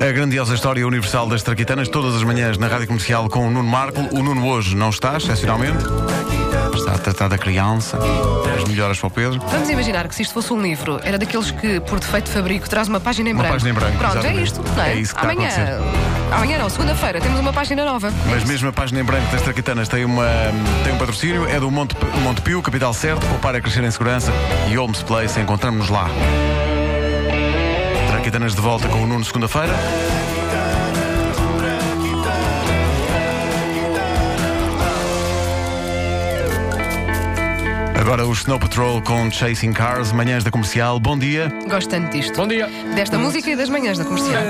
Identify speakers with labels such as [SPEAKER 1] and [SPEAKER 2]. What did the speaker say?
[SPEAKER 1] A grandiosa história universal das traquitanas, todas as manhãs na rádio comercial com o Nuno Marco. O Nuno hoje não está, excepcionalmente. Está a tratar da criança. As melhoras para o Pedro.
[SPEAKER 2] Vamos imaginar que se isto fosse um livro, era daqueles que, por defeito de fabrico, traz uma página em
[SPEAKER 1] Uma
[SPEAKER 2] branco.
[SPEAKER 1] página em branco,
[SPEAKER 2] Pronto,
[SPEAKER 1] exatamente.
[SPEAKER 2] é isto, não é?
[SPEAKER 1] É isso que está a
[SPEAKER 2] amanhã, amanhã não, segunda-feira, temos uma página nova.
[SPEAKER 1] Mas mesmo a página em branco das Traquitanas tem, uma, tem um patrocínio, é do Monte, Monte Pio, capital certo, poupar a crescer em segurança e Holmes Place, encontramos-nos lá. Traquitanas de volta com o Nuno segunda-feira. Agora o Snow Patrol com Chasing Cars, manhãs da comercial. Bom dia.
[SPEAKER 2] Gosto tanto disto.
[SPEAKER 3] Bom dia.
[SPEAKER 2] Desta música e das manhãs da comercial.